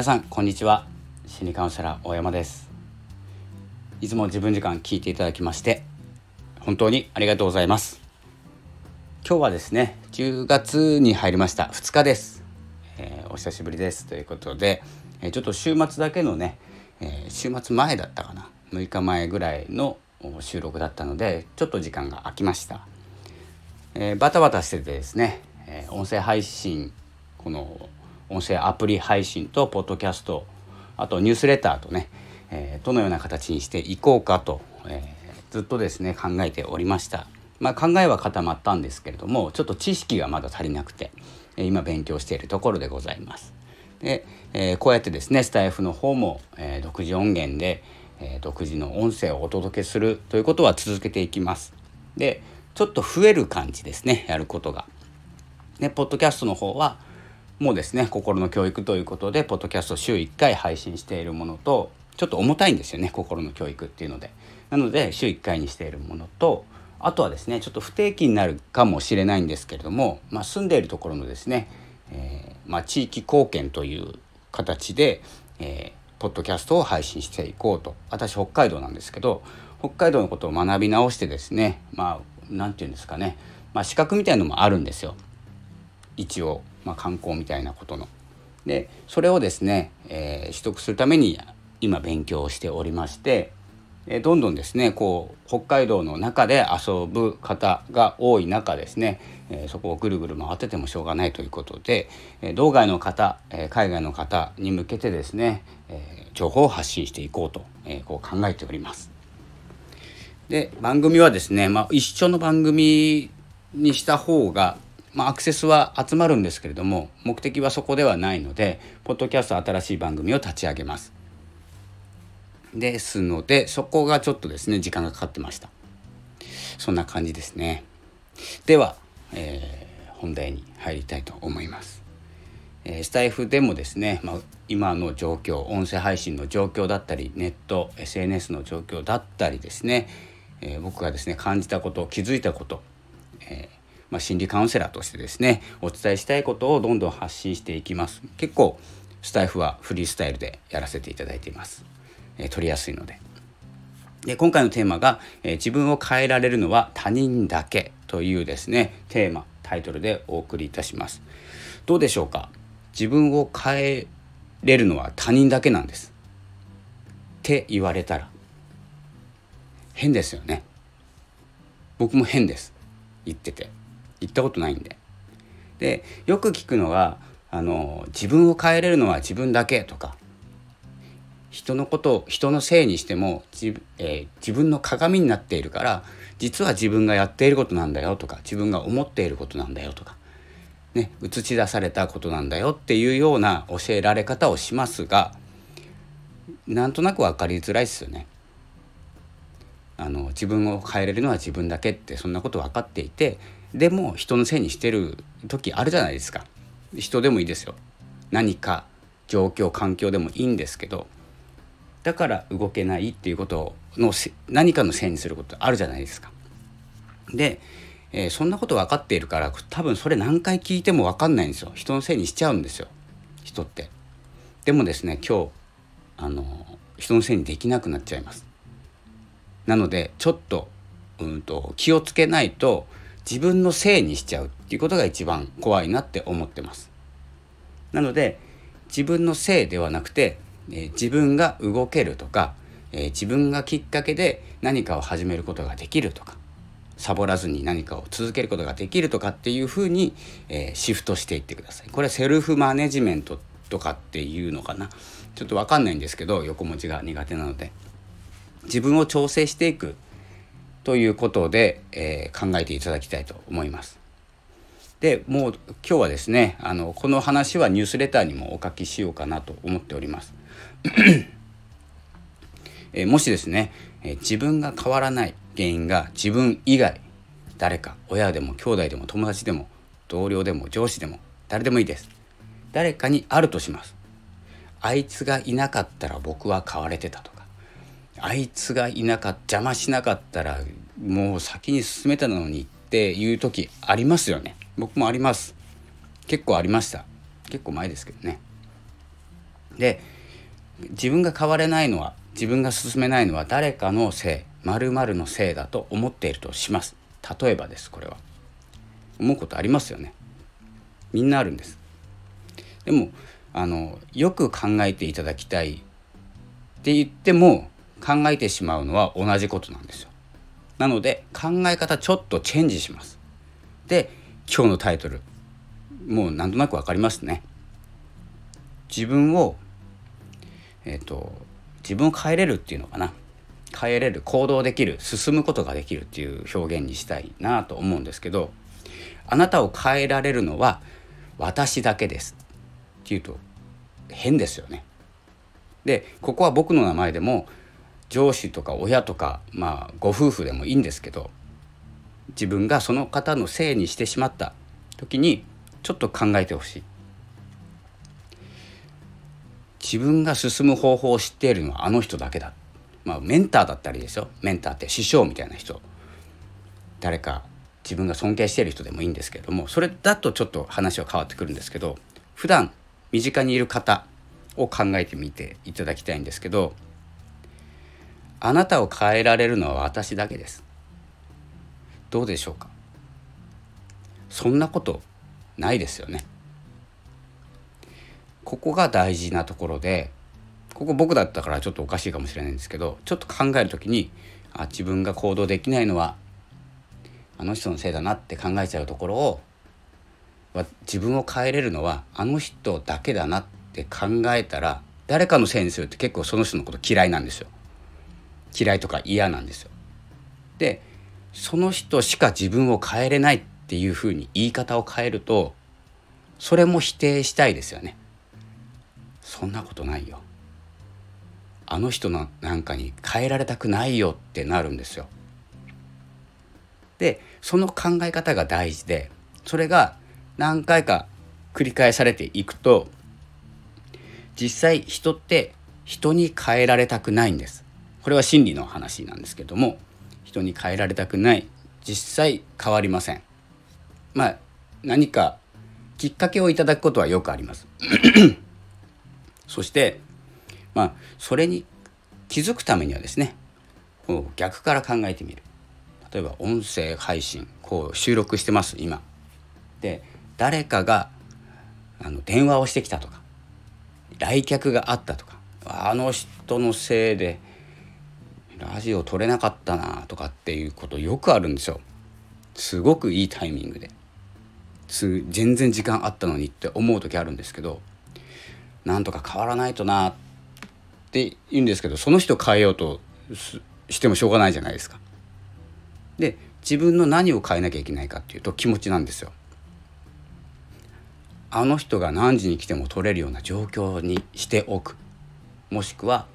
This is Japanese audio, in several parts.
皆さんこんにちは。心理カウンセラー大山です。いつも自分時間聞いていただきまして本当にありがとうございます。今日はですね10月に入りました。2日です、えー、お久しぶりです。ということで、えー、ちょっと週末だけのね、えー、週末前だったかな。6日前ぐらいの収録だったのでちょっと時間が空きました、えバタバタしててですね、え音声配信この音声アプリ配信とポッドキャストあとニュースレターとね、えー、どのような形にしていこうかと、えー、ずっとですね考えておりました。まあ、考えは固まったんですけれどもちょっと知識がまだ足りなくて、今勉強しているところでございます。で、えー、こうやってですねスタイフの方も、えー、独自音源で、えー、独自の音声をお届けするということは続けていきます。でちょっと増える感じですねやることが。でポッドキャストの方はもですね心の教育ということでポッドキャスト週1回配信しているものとちょっと重たいんですよね心の教育っていうので。なので週1回にしているものとあとはですねちょっと不定期になるかもしれないんですけれども、まあ、住んでいるところのですね、えー、まあ、地域貢献という形で、えー、ポッドキャストを配信していこうと。私北海道なんですけど北海道のことを学び直してですねまあ何て言うんですかね、まあ、資格みたいのもあるんですよ。一応まあ、観光みたいなことの。でそれをですね、えー、取得するために今勉強しておりまして、えー、どんどんですねこう北海道の中で遊ぶ方が多い中ですね、えー、そこをぐるぐる回っててもしょうがないということで、え道外の方、え海外の方に向けてですね、え情報を発信していこうと、えこう考えております。で番組はですね、まあ、一緒の番組にした方がまあ、アクセスは集まるんですけれども目的はそこではないのでポッドキャスト新しい番組を立ち上げます。ですのでそこがちょっとですね時間がかかってました。そんな感じですね。では、えー、本題に入りたいと思います、えー、スタイフでもですね、まあ、今の状況音声配信の状況だったりネット SNS の状況だったりですね、えー、僕がですね感じたこと気づいたこと、えーまあ、心理カウンセラーとしてですねお伝えしたいことをどんどん発信していきます。結構スタイフはフリースタイルでやらせていただいています、えー、取りやすいので。で今回のテーマが、えー、自分を変えられるのは他人だけというですねテーマタイトルでお送りいたします。どうでしょうか？自分を変えれるのは他人だけなんです。って言われたら。変ですよね。僕も変です。言ってて。行ったことないんで。でよく聞くのはあの自分を変えれるのは自分だけとか人のことを人のせいにしても自,、えー、自分の鏡になっているから実は自分がやっていることなんだよとか自分が思っていることなんだよとか、ね、映し出されたことなんだよっていうような教えられ方をしますがなんとなく分かりづらいですよね。あの自分を変えれるのは自分だけってそんなこと分かっていてでも人のせいにしてる時あるじゃないですか人でもいいですよ何か状況環境でもいいんですけどだから動けないっていうことの何かのせいにすることあるじゃないですか。で、えー、そんなこと分かっているから多分それ何回聞いても分かんないんですよ人のせいにしちゃうんですよ人って。でもですね今日あの人のせいにできなくなっちゃいます。なのでちょっと,、うんと気をつけないと自分のせいにしちゃうっていうことが一番怖いなって思ってます。なので自分のせいではなくて、えー、自分が動けるとか、えー、自分がきっかけで何かを始めることができるとかサボらずに何かを続けることができるとかっていうふうに、えー、シフトしていってください。これはセルフマネジメントとかっていうのかなちょっと分かんないんですけど横文字が苦手なので自分を調整していくということで、えー、考えていただきたいと思います。でもう今日はですねあのこの話はニュースレターにもお書きしようかなと思っております。えー、もしですね、えー、自分が変わらない原因が自分以外誰か親でも兄弟でも友達でも同僚でも上司でも誰でもいいです。誰かにあるとします。あいつがいなかったら僕は変われてたとあいつがいなかった邪魔しなかったらもう先に進めたのにっていう時ありますよね。僕もあります。結構ありました。結構前ですけどね。で自分が変われないのは自分が進めないのは誰かのせい〇〇のせいだと思っているとします。例えばですこれは。思うことありますよね。みんなあるんです。でもあのよく考えていただきたいって言っても考えてしまうのは同じことなんですよ。なので考え方ちょっとチェンジします。で今日のタイトルもうなんとなく分かりますね。自分をえっ、ー、と自分を変えれるっていうのかな。変えれる行動できる進むことができるっていう表現にしたいなと思うんですけどあなたを変えられるのは私だけです。っていうと変ですよね。でここは僕の名前でも上司とか親とかまあご夫婦でもいいんですけど自分がその方のせいにしてしまった時にちょっと考えてほしい。自分が進む方法を知っているのはあの人だけだ。まあメンターだったりですよ。メンターって師匠みたいな人。誰か自分が尊敬している人でもいいんですけれどもそれだとちょっと話は変わってくるんですけど普段身近にいる方を考えてみていただきたいんですけどあなたを変えられるのは私だけです。どうでしょうか？そんなことないですよね。ここが大事なところでここ僕だったからちょっとおかしいかもしれないんですけどちょっと考える時にあ自分が行動できないのはあの人のせいだなって考えちゃうところを自分を変えれるのはあの人だけだなって考えたら誰かのせいにするって結構その人のこと嫌いなんですよ。嫌いとか嫌なんですよ。でその人しか自分を変えれないっていうふうに言い方を変えるとそれも否定したいですよね。そんなことないよ。あの人のなんかに変えられたくないよってなるんですよ。でその考え方が大事でそれが何回か繰り返されていくと実際人って人に変えられたくないんですこれは真理の話なんですけども人に変えられたくない。実際変わりません。まあ何かきっかけをいただくことはよくあります。そしてまあそれに気づくためにはですねこう逆から考えてみる。例えば音声配信こう収録してます今。で誰かがあの電話をしてきたとか来客があったとかあの人のせいでラジオ撮れなかったなとかっていうことよくあるんですよ。すごくいいタイミングで。全然時間あったのにって思う時あるんですけどなんとか変わらないとなって言うんですけどその人変えようとしてもしょうがないじゃないですか。で自分の何を変えなきゃいけないかっていうと気持ちなんですよ。あの人が何時に来ても取れるような状況にしておくもしくは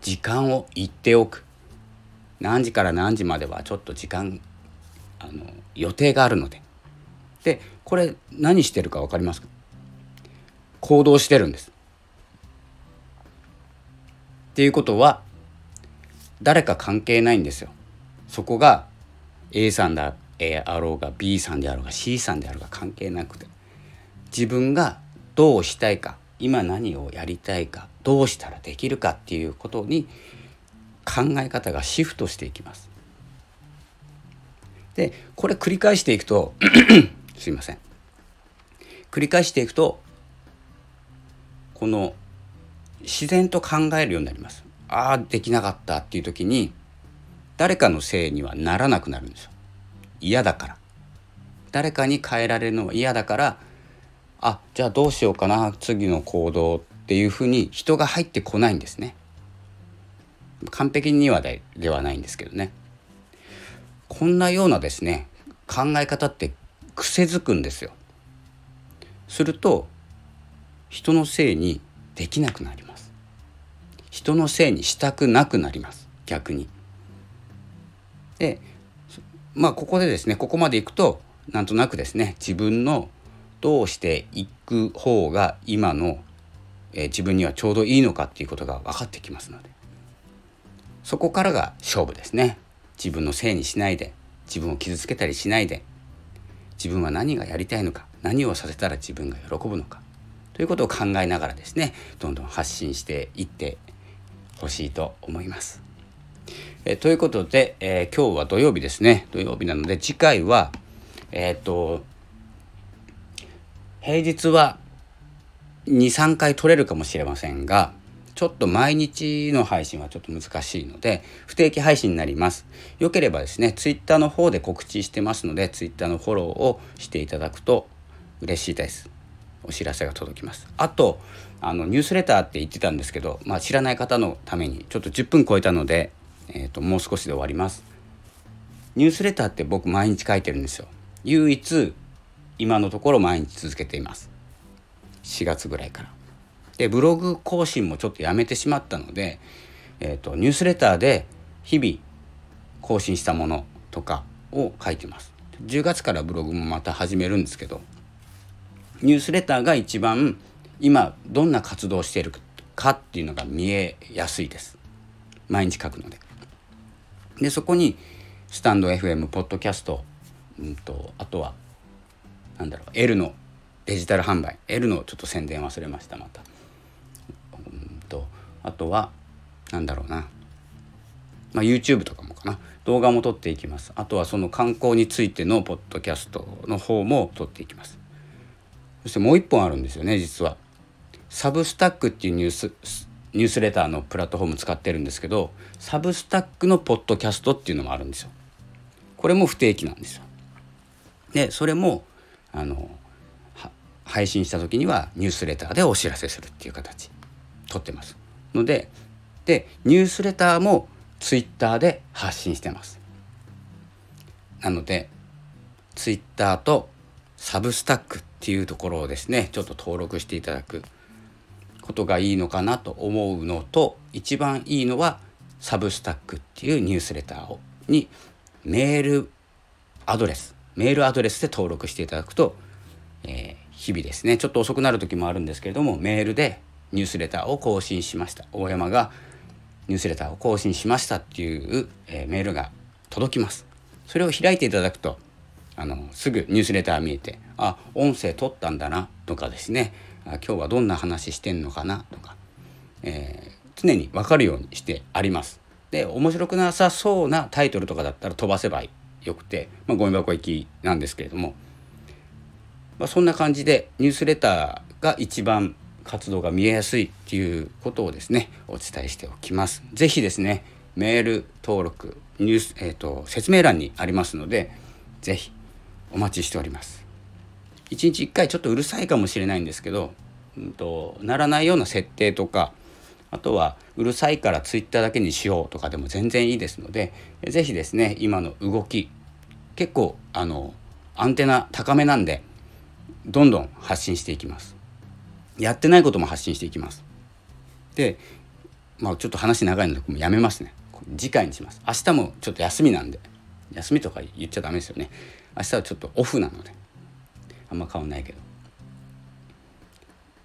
時間を言っておく何時から何時まではちょっと時間あの予定があるのででこれ何してるか分かりますか？行動してるんです。っていうことは誰か関係ないんですよ。そこが A さんであろうが B さんであろうが C さんであろうが関係なくて自分がどうしたいか今何をやりたいかどうしたらできるかっていうことに考え方がシフトしていきます。でこれ繰り返していくと すいません繰り返していくとこの自然と考えるようになります。ああできなかったっていう時に誰かのせいにはならなくなるんですよ嫌だから誰かに変えられるのは嫌だからあじゃあどうしようかな次の行動っていうふうに人が入ってこないんですね。完璧にはでではないんですけどね。こんなようなですね考え方って癖づくんですよ。すると人のせいにできなくなります。人のせいにしたくなくなります。逆に。でまあここでですねここまでいくとなんとなくですね自分のどうしていく方が今の、えー、自分にはちょうどいいのかっていうことが分かってきますので。そこからが勝負ですね。自分のせいにしないで。自分を傷つけたりしないで。自分は何がやりたいのか。何をさせたら自分が喜ぶのか。ということを考えながらですねどんどん発信していってほしいと思います。えということで、えー、今日は土曜日ですね。土曜日なので次回はえっ、と平日は23回取れるかもしれませんがちょっと毎日の配信はちょっと難しいので不定期配信になります。よければですね Twitter の方で告知してますので Twitter のフォローをしていただくと嬉しいです。お知らせが届きます。あとあのニュースレターって言ってたんですけど、まあ、知らない方のためにちょっと10分超えたので、えーと、もう少しで終わります。ニュースレターって僕毎日書いてるんですよ。唯一今のところ毎日続けています。4月ぐらいから。でブログ更新もちょっとやめてしまったので、えーと、ニュースレターで日々更新したものとかを書いてます。10月からブログもまた始めるんですけどニュースレターが一番今どんな活動をしているかっていうのが見えやすいです。毎日書くので。でそこにスタンド FM ポッドキャスト、うんと、あとはなんだろう L のデジタル販売 L のちょっと宣伝忘れましたまた。うんとあとはなんだろうな。まあ、YouTube とかもかな。動画も撮っていきます。あとはその観光についてのポッドキャストの方も撮っていきます。そしてもう一本あるんですよね実は。サブスタックっていうニュースニュースレターのプラットフォーム使ってるんですけどサブスタックのポッドキャストっていうのもあるんですよ。これも不定期なんですよ。でそれもあの配信した時にはニュースレターでお知らせするっていう形。とってます。のででニュースレターもツイッターで発信してます。なのでツイッターとサブスタックっていうところをですねちょっと登録していただくことがいいのかなと思うのと一番いいのはサブスタックっていうニュースレターをにメールアドレス。メールアドレスで登録していただくと、えー、日々ですね。ちょっと遅くなる時もあるんですけれどもメールでニュースレターを更新しました。大山がニュースレターを更新しましたっていう、えー、メールが届きます。それを開いていただくとあのすぐニュースレター見えてあ音声取ったんだなとかですね。あ今日はどんな話してんのかなとか、えー、常に分かるようにしてあります。で面白くなさそうなタイトルとかだったら飛ばせばよくて、まあ、ゴミ箱行きなんですけれども、まあ、そんな感じでニュースレターが一番活動が見えやすいっていうことをですねお伝えしておきます。ぜひですねメール登録ニュース、えーと、説明欄にありますのでぜひお待ちしております。1日1回ちょっとうるさいかもしれないんですけど、うんと、ならないような設定とかあとはうるさいからツイッターだけにしようとかでも全然いいですので是非ですね今の動き結構あのアンテナ高めなんでどんどん発信していきます。やってないことも発信していきます。で、まあ、ちょっと話長いのでもうやめますね。次回にします。明日もちょっと休みなんで休みとか言っちゃダメですよね。明日はちょっとオフなのであんま変わんないけど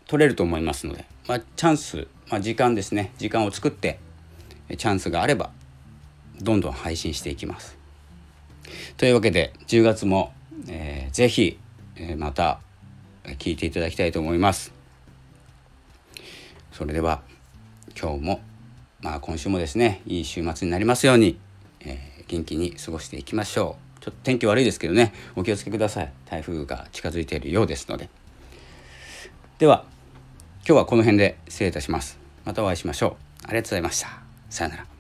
取れると思いますので、まあ、チャンス、まあ、時間ですね時間を作ってチャンスがあればどんどん配信していきます。というわけで10月も、えー、ぜひ、えー、また聞いていただきたいと思います。それでは今日もまあ今週もですねいい週末になりますように、えー、元気に過ごしていきましょう。ちょっと天気悪いですけどねお気をつけください。台風が近づいているようですので。では今日はこの辺で失礼いたします。またお会いしましょう。ありがとうございました。さようなら。